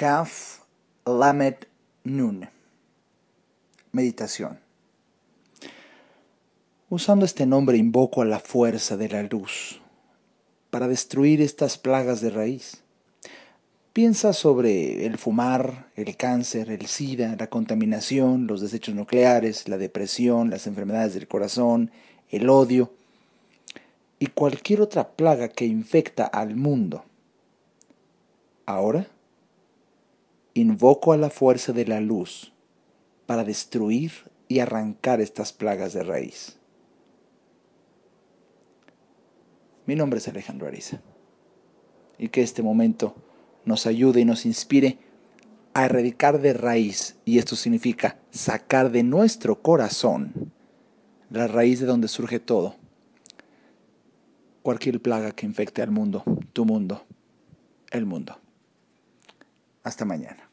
Kaf Lamed Nun. Meditación. Usando este nombre invoco a la fuerza de la luz para destruir estas plagas de raíz. Piensa sobre el fumar, el cáncer, el SIDA, la contaminación, los desechos nucleares, la depresión, las enfermedades del corazón, el odio y cualquier otra plaga que infecta al mundo. Ahora, invoco a la fuerza de la luz para destruir y arrancar estas plagas de raíz. Mi nombre es Alejandro Ariza y que este momento nos ayude y nos inspire a erradicar de raíz, y esto significa sacar de nuestro corazón la raíz de donde surge todo, cualquier plaga que infecte al mundo, tu mundo, el mundo. Hasta mañana.